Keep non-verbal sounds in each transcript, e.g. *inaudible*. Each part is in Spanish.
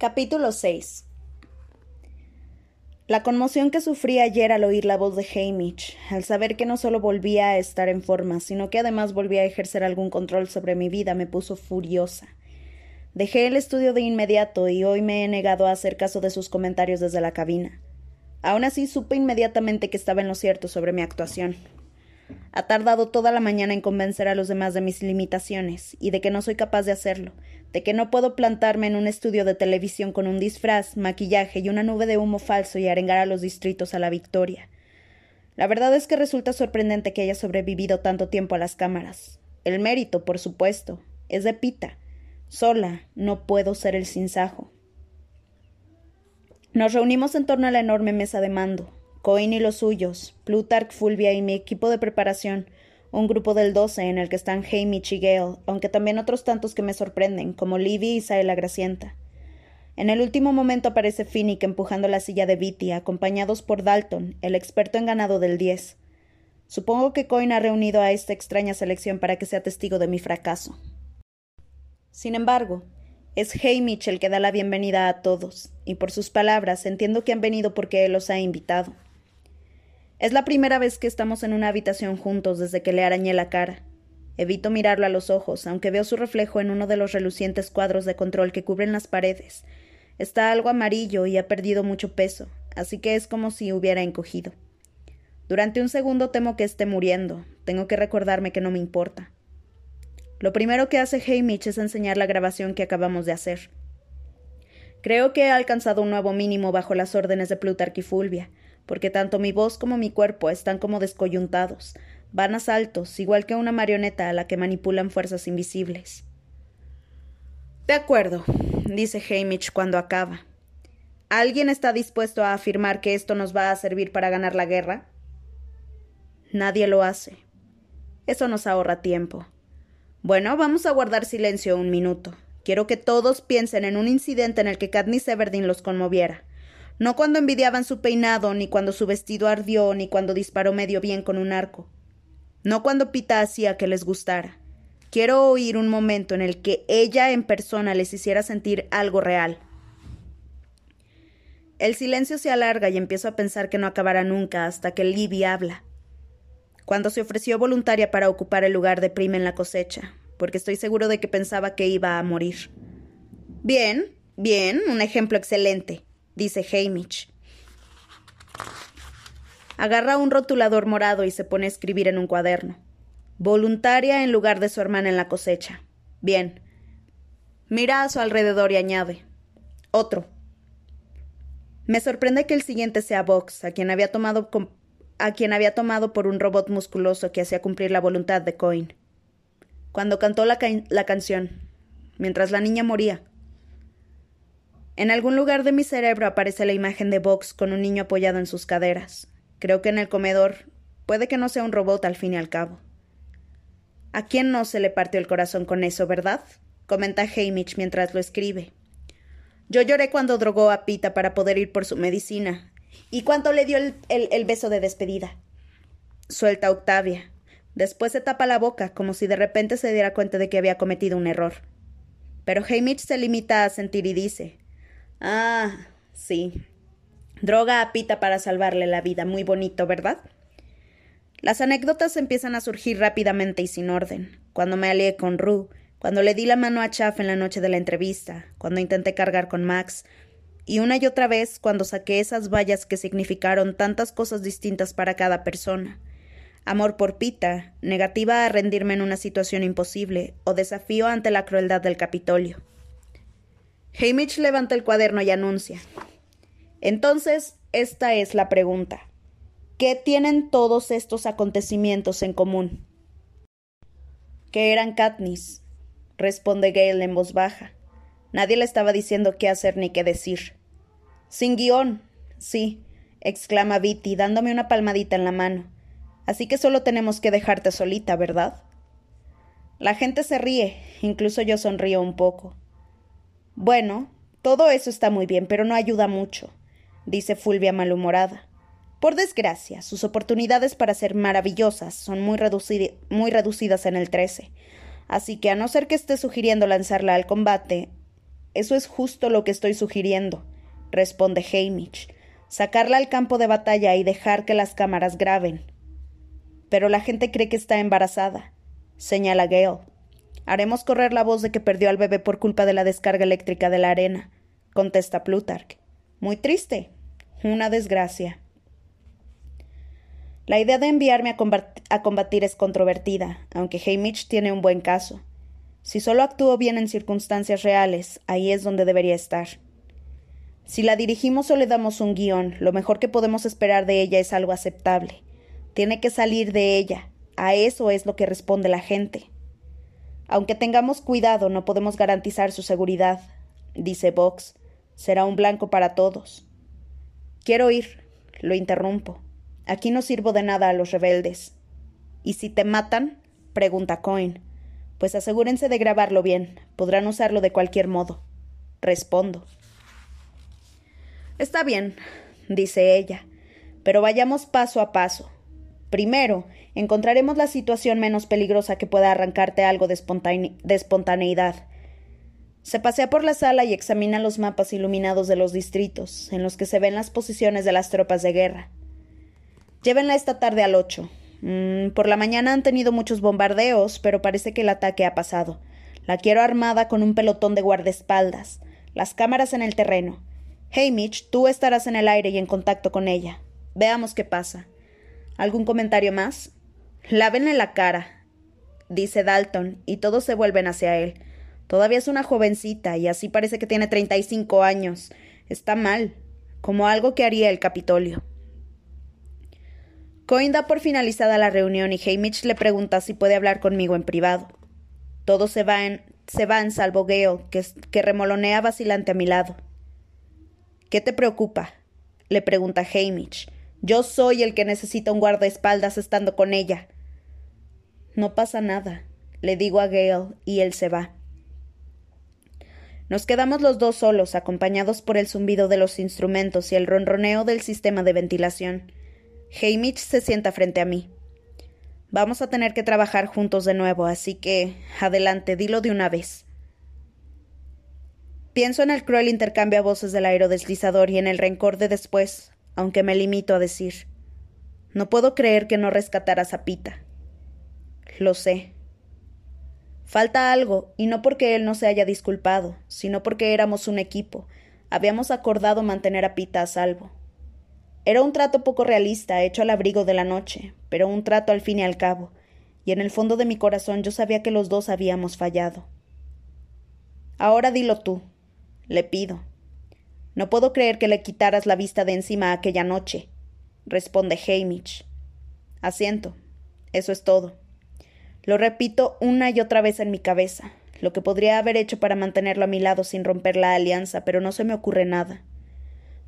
Capítulo 6 La conmoción que sufrí ayer al oír la voz de Hamish, al saber que no solo volvía a estar en forma, sino que además volvía a ejercer algún control sobre mi vida, me puso furiosa. Dejé el estudio de inmediato y hoy me he negado a hacer caso de sus comentarios desde la cabina. Aún así supe inmediatamente que estaba en lo cierto sobre mi actuación. Ha tardado toda la mañana en convencer a los demás de mis limitaciones y de que no soy capaz de hacerlo, de que no puedo plantarme en un estudio de televisión con un disfraz, maquillaje y una nube de humo falso y arengar a los distritos a la victoria. La verdad es que resulta sorprendente que haya sobrevivido tanto tiempo a las cámaras. El mérito, por supuesto, es de Pita. Sola no puedo ser el sinsajo. Nos reunimos en torno a la enorme mesa de mando, Coin y los suyos, Plutarch, Fulvia y mi equipo de preparación, un grupo del 12 en el que están Hamish y Gale, aunque también otros tantos que me sorprenden, como Livy y Saela Gracienta. En el último momento aparece Finnick empujando la silla de Viti, acompañados por Dalton, el experto en ganado del 10. Supongo que Coin ha reunido a esta extraña selección para que sea testigo de mi fracaso. Sin embargo, es Hamish el que da la bienvenida a todos, y por sus palabras entiendo que han venido porque él los ha invitado. Es la primera vez que estamos en una habitación juntos desde que le arañé la cara. Evito mirarlo a los ojos, aunque veo su reflejo en uno de los relucientes cuadros de control que cubren las paredes. Está algo amarillo y ha perdido mucho peso, así que es como si hubiera encogido. Durante un segundo temo que esté muriendo. Tengo que recordarme que no me importa. Lo primero que hace Hamish es enseñar la grabación que acabamos de hacer. Creo que he alcanzado un nuevo mínimo bajo las órdenes de Plutarch y Fulvia, porque tanto mi voz como mi cuerpo están como descoyuntados, van a saltos, igual que una marioneta a la que manipulan fuerzas invisibles. De acuerdo, dice Hamish cuando acaba. ¿Alguien está dispuesto a afirmar que esto nos va a servir para ganar la guerra? Nadie lo hace. Eso nos ahorra tiempo. Bueno, vamos a guardar silencio un minuto. Quiero que todos piensen en un incidente en el que Katniss Everdeen los conmoviera no cuando envidiaban su peinado, ni cuando su vestido ardió, ni cuando disparó medio bien con un arco. No cuando Pita hacía que les gustara. Quiero oír un momento en el que ella en persona les hiciera sentir algo real. El silencio se alarga y empiezo a pensar que no acabará nunca hasta que Libby habla. Cuando se ofreció voluntaria para ocupar el lugar de Prima en la cosecha, porque estoy seguro de que pensaba que iba a morir. Bien, bien, un ejemplo excelente dice Hamish. Agarra un rotulador morado y se pone a escribir en un cuaderno. Voluntaria en lugar de su hermana en la cosecha. Bien. Mira a su alrededor y añade. Otro. Me sorprende que el siguiente sea Vox, a quien había tomado, a quien había tomado por un robot musculoso que hacía cumplir la voluntad de Coin. Cuando cantó la, la canción, mientras la niña moría, en algún lugar de mi cerebro aparece la imagen de Vox con un niño apoyado en sus caderas. Creo que en el comedor. Puede que no sea un robot al fin y al cabo. ¿A quién no se le partió el corazón con eso, verdad? comenta Hamish mientras lo escribe. Yo lloré cuando drogó a Pita para poder ir por su medicina. ¿Y cuánto le dio el, el beso de despedida? Suelta Octavia. Después se tapa la boca, como si de repente se diera cuenta de que había cometido un error. Pero Hamish se limita a sentir y dice Ah, sí. Droga a Pita para salvarle la vida. Muy bonito, ¿verdad? Las anécdotas empiezan a surgir rápidamente y sin orden. Cuando me alié con Rue, cuando le di la mano a Chaff en la noche de la entrevista, cuando intenté cargar con Max, y una y otra vez cuando saqué esas vallas que significaron tantas cosas distintas para cada persona. Amor por Pita, negativa a rendirme en una situación imposible, o desafío ante la crueldad del Capitolio. Hamish levanta el cuaderno y anuncia. Entonces, esta es la pregunta. ¿Qué tienen todos estos acontecimientos en común? Que eran Katniss, responde Gale en voz baja. Nadie le estaba diciendo qué hacer ni qué decir. Sin guion, sí, exclama Viti, dándome una palmadita en la mano. Así que solo tenemos que dejarte solita, ¿verdad? La gente se ríe, incluso yo sonrío un poco. Bueno, todo eso está muy bien, pero no ayuda mucho, dice Fulvia malhumorada. Por desgracia, sus oportunidades para ser maravillosas son muy, reducidas en el 13. Así que a no ser que esté sugiriendo lanzarla al combate, Eso es justo lo que estoy sugiriendo, responde Hamish. Sacarla al campo de batalla y dejar que las cámaras graben. Pero la gente cree que está embarazada, señala Gale. Haremos correr la voz de que perdió al bebé por culpa de la descarga eléctrica de la arena, contesta Plutarch. Muy triste. Una desgracia. La idea de enviarme a, combatir es controvertida, aunque Hamish tiene un buen caso. Si solo actúo bien en circunstancias reales, ahí es donde debería estar. Si la dirigimos o le damos un guion, lo mejor que podemos esperar de ella es algo aceptable. Tiene que salir de ella. A eso es lo que responde la gente. Aunque tengamos cuidado, no podemos garantizar su seguridad, dice Vox. Será un blanco para todos. Quiero ir, lo interrumpo. Aquí no sirvo de nada a los rebeldes. ¿Y si te matan? pregunta Coin. Pues asegúrense de grabarlo bien. Podrán usarlo de cualquier modo. Respondo. Está bien, dice ella, pero vayamos paso a paso. Primero, encontraremos la situación menos peligrosa que pueda arrancarte algo de, espontaneidad. Se pasea por la sala y examina los mapas iluminados de los distritos, en los que se ven las posiciones de las tropas de guerra. Llévenla esta tarde al ocho. Mm, por la mañana han tenido muchos bombardeos, pero parece que el ataque ha pasado. La quiero armada con un pelotón de guardaespaldas, las cámaras en el terreno. Mitch, tú estarás en el aire y en contacto con ella. Veamos qué pasa. ¿Algún comentario más? Lávenle la cara, dice Dalton, y todos se vuelven hacia él. Todavía es una jovencita, y así parece que tiene treinta y cinco años. Está mal, como algo que haría el Capitolio. Coin da por finalizada la reunión y Hamish le pregunta si puede hablar conmigo en privado. Todos se van, se van salvo Gale, que, que remolonea vacilante a mi lado. ¿Qué te preocupa? le pregunta Hamish. Yo soy el que necesita un guardaespaldas estando con ella. No pasa nada, le digo a Gale, y él se va. Nos quedamos los dos solos, acompañados por el zumbido de los instrumentos y el ronroneo del sistema de ventilación. Hamish se sienta frente a mí. Vamos a tener que trabajar juntos de nuevo, así que adelante, dilo de una vez. Pienso en el cruel intercambio a voces del aerodeslizador y en el rencor de después, aunque me limito a decir. No puedo creer que no rescataras a Pita. Lo sé. Falta algo, y no porque él no se haya disculpado, sino porque éramos un equipo. Habíamos acordado mantener a Pita a salvo. Era un trato poco realista, hecho al abrigo de la noche, pero un trato al fin y al cabo, y en el fondo de mi corazón yo sabía que los dos habíamos fallado. Ahora dilo tú, le pido. No puedo creer que le quitaras la vista de encima aquella noche, responde Hamish. Asiento. Eso es todo. Lo repito una y otra vez en mi cabeza, lo que podría haber hecho para mantenerlo a mi lado sin romper la alianza, pero no se me ocurre nada.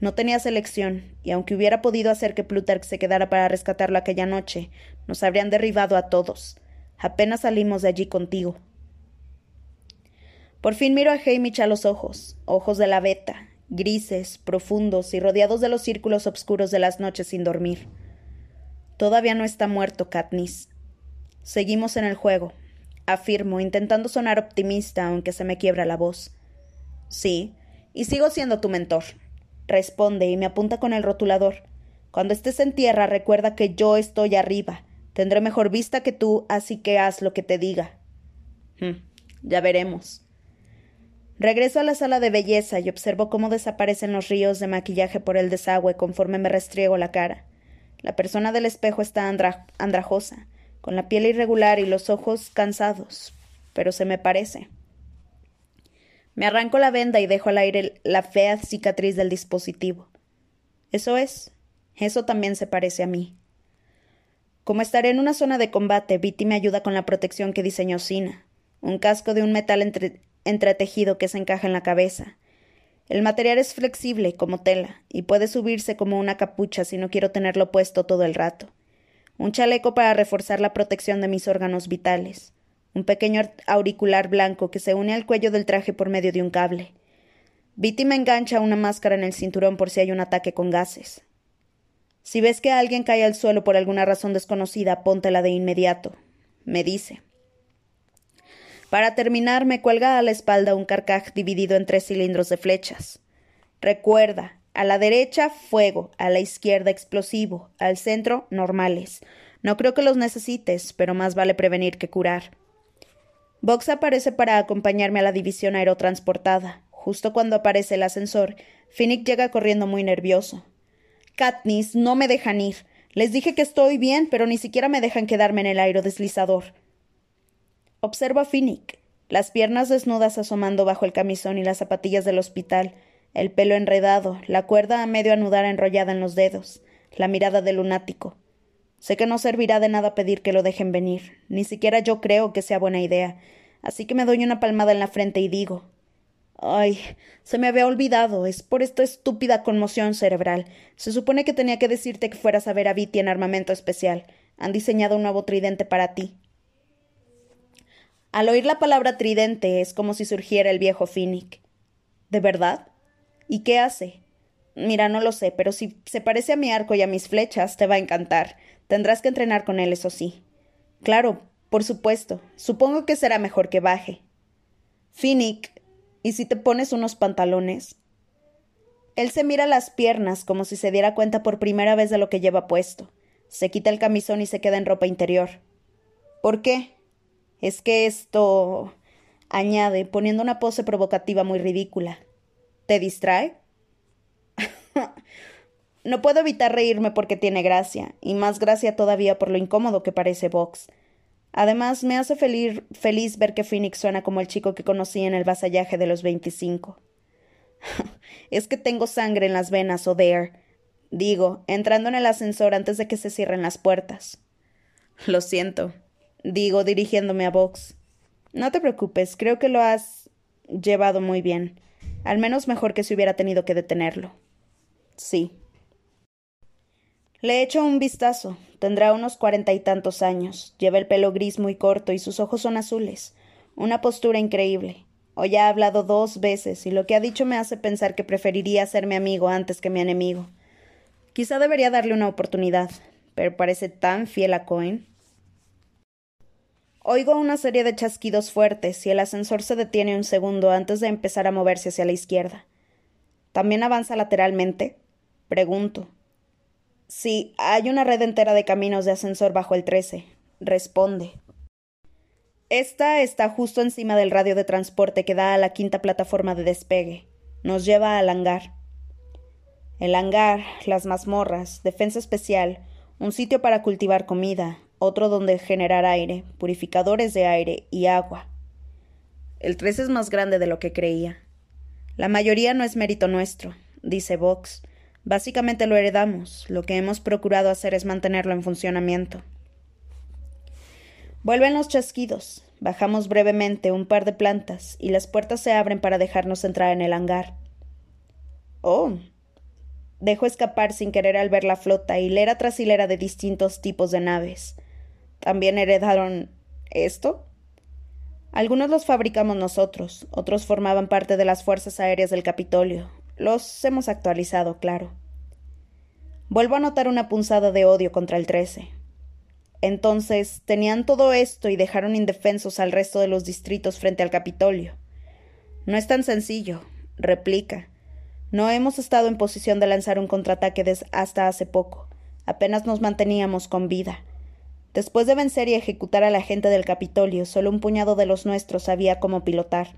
No tenía selección, y aunque hubiera podido hacer que Plutarch se quedara para rescatarlo aquella noche, nos habrían derribado a todos. Apenas salimos de allí contigo. Por fin miro a Hamish a los ojos, ojos de la beta, grises, profundos y rodeados de los círculos oscuros de las noches sin dormir. Todavía no está muerto, Katniss. Seguimos en el juego, afirmo, intentando sonar optimista, aunque se me quiebra la voz. Sí, y sigo siendo tu mentor, responde y me apunta con el rotulador. Cuando estés en tierra, recuerda que yo estoy arriba. Tendré mejor vista que tú, así que haz lo que te diga. Hmm, ya veremos. Regreso a la sala de belleza y observo cómo desaparecen los ríos de maquillaje por el desagüe conforme me restriego la cara. La persona del espejo está andrajosa, con la piel irregular y los ojos cansados, pero se me parece. Me arranco la venda y dejo al aire la fea cicatriz del dispositivo. Eso es. Eso también se parece a mí. Como estaré en una zona de combate, Viti me ayuda con la protección que diseñó Sina. Un casco de un metal entretejido que se encaja en la cabeza. El material es flexible, como tela, y puede subirse como una capucha si no quiero tenerlo puesto todo el rato. Un chaleco para reforzar la protección de mis órganos vitales un pequeño auricular blanco que se une al cuello del traje por medio de un cable. Viti me engancha una máscara en el cinturón por si hay un ataque con gases. Si ves que alguien cae al suelo por alguna razón desconocida, póntela de inmediato, me dice. Para terminar, me cuelga a la espalda un carcaj dividido en tres cilindros de flechas. Recuerda, a la derecha, fuego, a la izquierda, explosivo, al centro, normales. No creo que los necesites, pero más vale prevenir que curar. Vox aparece para acompañarme a la división aerotransportada. Justo cuando aparece el ascensor, Finnick llega corriendo muy nervioso. Katniss, no me dejan ir. Les dije que estoy bien, pero ni siquiera me dejan quedarme en el aerodeslizador. Observo a Finnick, las piernas desnudas asomando bajo el camisón y las zapatillas del hospital, el pelo enredado, la cuerda a medio anudar enrollada en los dedos, la mirada de lunático. Sé que no servirá de nada pedir que lo dejen venir, ni siquiera yo creo que sea buena idea, así que me doy una palmada en la frente y digo Ay, se me había olvidado, es por esta estúpida conmoción cerebral. Se supone que tenía que decirte que fueras a ver a Viti en armamento especial. Han diseñado un nuevo tridente para ti. Al oír la palabra tridente es como si surgiera el viejo Finnick. ¿De verdad? ¿Y qué hace? Mira, no lo sé, pero si se parece a mi arco y a mis flechas, te va a encantar. Tendrás que entrenar con él, eso sí. Claro, por supuesto. Supongo que será mejor que baje. Finnick, ¿y si te pones unos pantalones? Él se mira las piernas como si se diera cuenta por primera vez de lo que lleva puesto. Se quita el camisón y se queda en ropa interior. ¿Por qué? Es que esto. añade, poniendo una pose provocativa muy ridícula. ¿Te distrae? *laughs* No puedo evitar reírme porque tiene gracia, y más gracia todavía por lo incómodo que parece Vox. Además, me hace feliz, ver que Phoenix suena como el chico que conocí en el vasallaje de los veinticinco. *laughs* es que tengo sangre en las venas, O'Dare. Digo, entrando en el ascensor antes de que se cierren las puertas. Lo siento, digo, dirigiéndome a Vox. No te preocupes, creo que lo has llevado muy bien. Al menos mejor que si hubiera tenido que detenerlo. Sí, le echo un vistazo. Tendrá unos cuarenta y tantos años. Lleva el pelo gris muy corto y sus ojos son azules. Una postura increíble. Hoy ha hablado dos veces y lo que ha dicho me hace pensar que preferiría ser mi amigo antes que mi enemigo. Quizá debería darle una oportunidad, pero parece tan fiel a Cohen. Oigo una serie de chasquidos fuertes y el ascensor se detiene un segundo antes de empezar a moverse hacia la izquierda. ¿También avanza lateralmente? Pregunto. Sí, hay una red entera de caminos de ascensor bajo el 13. Responde. Esta está justo encima del radio de transporte que da a la quinta plataforma de despegue. Nos lleva al hangar. El hangar, las mazmorras, defensa especial, un sitio para cultivar comida, otro donde generar aire, purificadores de aire y agua. El 13 es más grande de lo que creía. La mayoría no es mérito nuestro, dice Vox. Básicamente lo heredamos, lo que hemos procurado hacer es mantenerlo en funcionamiento. Vuelven los chasquidos, bajamos brevemente un par de plantas y las puertas se abren para dejarnos entrar en el hangar. Oh. Dejo escapar sin querer al ver la flota, hilera tras hilera de distintos tipos de naves. ¿También heredaron esto? Algunos los fabricamos nosotros, otros formaban parte de las fuerzas aéreas del Capitolio, los hemos actualizado, claro. Vuelvo a notar una punzada de odio contra el trece. Entonces, tenían todo esto y dejaron indefensos al resto de los distritos frente al Capitolio. No es tan sencillo, replica. No hemos estado en posición de lanzar un contraataque hasta hace poco. Apenas nos manteníamos con vida. Después de vencer y ejecutar a la gente del Capitolio, solo un puñado de los nuestros sabía cómo pilotar.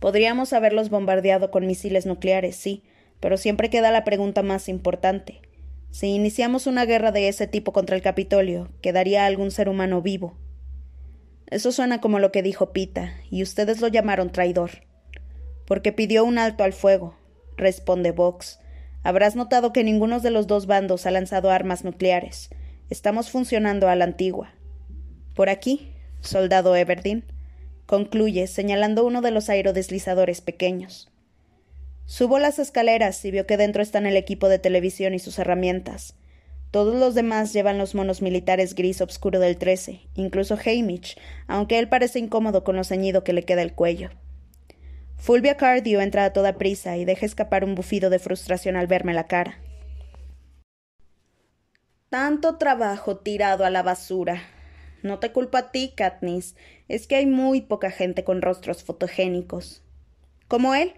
Podríamos haberlos bombardeado con misiles nucleares, sí, pero siempre queda la pregunta más importante. Si iniciamos una guerra de ese tipo contra el Capitolio, ¿quedaría algún ser humano vivo? Eso suena como lo que dijo Pita, y ustedes lo llamaron traidor. Porque pidió un alto al fuego, responde Vox. Habrás notado que ninguno de los dos bandos ha lanzado armas nucleares. Estamos funcionando a la antigua. Por aquí, soldado Everdeen concluye señalando uno de los aerodeslizadores pequeños. Subo las escaleras y veo que dentro están el equipo de televisión y sus herramientas. Todos los demás llevan los monos militares gris oscuro del 13, incluso Hamish, aunque él parece incómodo con lo ceñido que le queda el cuello. Fulvia Cardio entra a toda prisa y deja escapar un bufido de frustración al verme la cara. Tanto trabajo tirado a la basura, No te culpo a ti, Katniss. Es que hay muy poca gente con rostros fotogénicos. ¿Como él?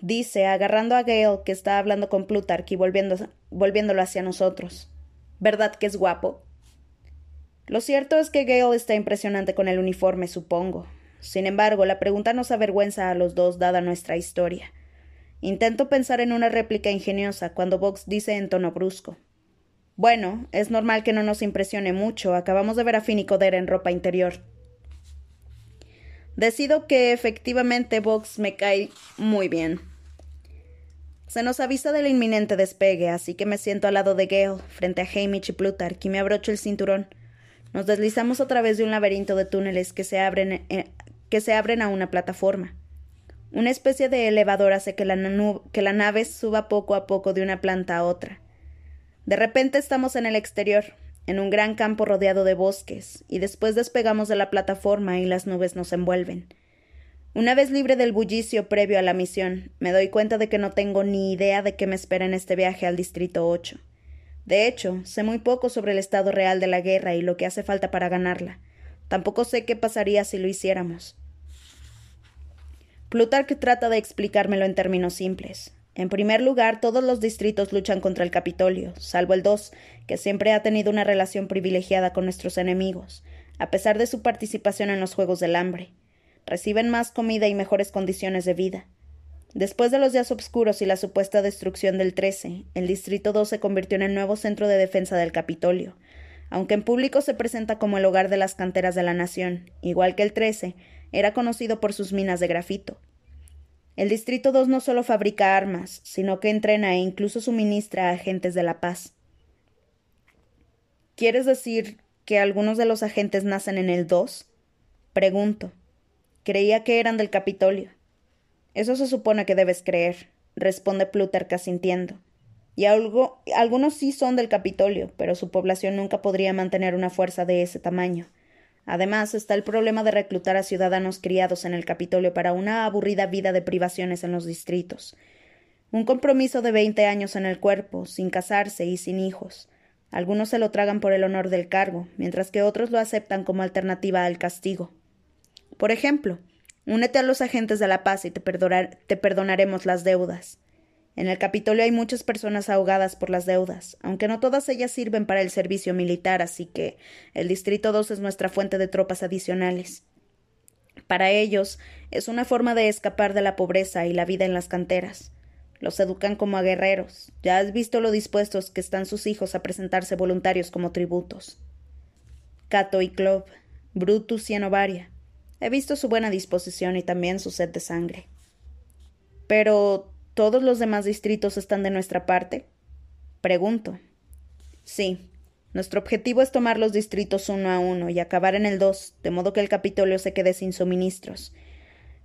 Dice, agarrando a Gale, que está hablando con Plutarch y volviéndolo hacia nosotros. ¿Verdad que es guapo? Lo cierto es que Gale está impresionante con el uniforme, supongo. Sin embargo, la pregunta nos avergüenza a los dos dada nuestra historia. Intento pensar en una réplica ingeniosa cuando Vox dice en tono brusco. Bueno, es normal que no nos impresione mucho. Acabamos de ver a Finicoder en ropa interior. Decido que efectivamente Vox me cae muy bien. Se nos avisa del inminente despegue, así que me siento al lado de Gale, frente a Hamish y Plutarch, y me abrocho el cinturón. Nos deslizamos a través de un laberinto de túneles que se abren, eh, que se abren a una plataforma. Una especie de elevador hace que la, que la nave suba poco a poco de una planta a otra. De repente estamos en el exterior, en un gran campo rodeado de bosques, y después despegamos de la plataforma y las nubes nos envuelven. Una vez libre del bullicio previo a la misión, me doy cuenta de que no tengo ni idea de qué me espera en este viaje al Distrito 8. De hecho, sé muy poco sobre el estado real de la guerra y lo que hace falta para ganarla. Tampoco sé qué pasaría si lo hiciéramos. Plutarch trata de explicármelo en términos simples. En primer lugar, todos los distritos luchan contra el Capitolio, salvo el 2, que siempre ha tenido una relación privilegiada con nuestros enemigos, a pesar de su participación en los Juegos del Hambre. Reciben más comida y mejores condiciones de vida. Después de los días oscuros y la supuesta destrucción del 13, el Distrito 2 se convirtió en el nuevo centro de defensa del Capitolio. Aunque en público se presenta como el hogar de las canteras de la nación, igual que el 13, era conocido por sus minas de grafito. El Distrito 2 no solo fabrica armas, sino que entrena e incluso suministra a agentes de la paz. ¿Quieres decir que algunos de los agentes nacen en el 2? Pregunto. Creía que eran del Capitolio. Eso se supone que debes creer, responde Plutarca sintiendo. Y algo, algunos sí son del Capitolio, pero su población nunca podría mantener una fuerza de ese tamaño. Además, está el problema de reclutar a ciudadanos criados en el Capitolio para una aburrida vida de privaciones en los distritos. Un compromiso de veinte años en el cuerpo, sin casarse y sin hijos. Algunos se lo tragan por el honor del cargo, mientras que otros lo aceptan como alternativa al castigo. Por ejemplo, únete a los agentes de la paz y te, te perdonaremos las deudas. En el Capitolio hay muchas personas ahogadas por las deudas, aunque no todas ellas sirven para el servicio militar, así que el Distrito 2 es nuestra fuente de tropas adicionales. Para ellos es una forma de escapar de la pobreza y la vida en las canteras. Los educan como a guerreros. Ya has visto lo dispuestos que están sus hijos a presentarse voluntarios como tributos. Cato y Clove, Brutus y Enovaria. He visto su buena disposición y también su sed de sangre. Pero ¿Todos los demás distritos están de nuestra parte? Pregunto. Sí. Nuestro objetivo es tomar los distritos uno a uno y acabar en el dos, de modo que el Capitolio se quede sin suministros.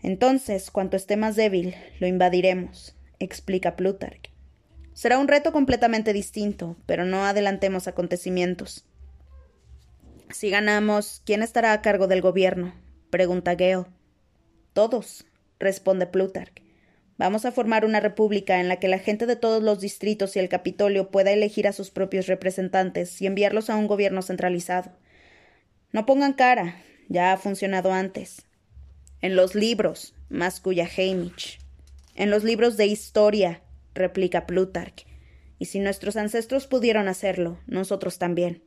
Entonces, cuanto esté más débil, lo invadiremos, explica Plutarch. Será un reto completamente distinto, pero no adelantemos acontecimientos. Si ganamos, ¿quién estará a cargo del gobierno? pregunta Gale. Todos, responde Plutarch. Vamos a formar una república en la que la gente de todos los distritos y el Capitolio pueda elegir a sus propios representantes y enviarlos a un gobierno centralizado. No pongan cara, ya ha funcionado antes. En los libros, masculla Hamish. En los libros de historia, replica Plutarch. Y si nuestros ancestros pudieron hacerlo, nosotros también.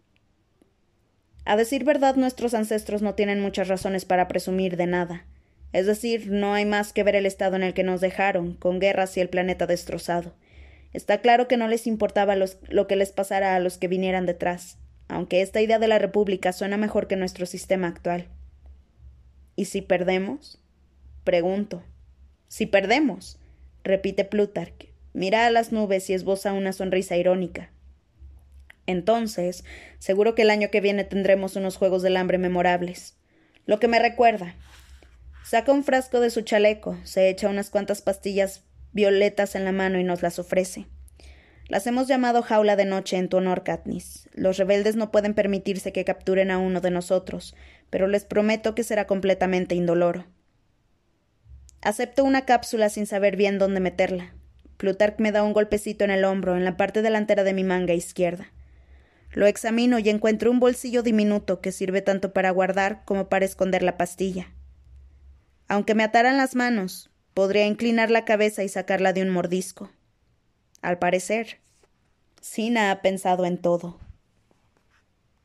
A decir verdad, nuestros ancestros no tienen muchas razones para presumir de nada. Es decir, no hay más que ver el estado en el que nos dejaron, con guerras y el planeta destrozado. Está claro que no les importaba lo que les pasara a los que vinieran detrás, aunque esta idea de la República suena mejor que nuestro sistema actual. ¿Y si perdemos? Pregunto. Si perdemos, repite Plutarch. Mira a las nubes y esboza una sonrisa irónica. Entonces, seguro que el año que viene tendremos unos Juegos del Hambre memorables. Lo que me recuerda, Saca un frasco de su chaleco, se echa unas cuantas pastillas violetas en la mano y nos las ofrece. Las hemos llamado jaula de noche en tu honor, Katniss. Los rebeldes no pueden permitirse que capturen a uno de nosotros, pero les prometo que será completamente indoloro. Acepto una cápsula sin saber bien dónde meterla. Plutarch me da un golpecito en el hombro, en la parte delantera de mi manga izquierda. Lo examino y encuentro un bolsillo diminuto que sirve tanto para guardar como para esconder la pastilla. Aunque me ataran las manos, podría inclinar la cabeza y sacarla de un mordisco. Al parecer, Sina ha pensado en todo.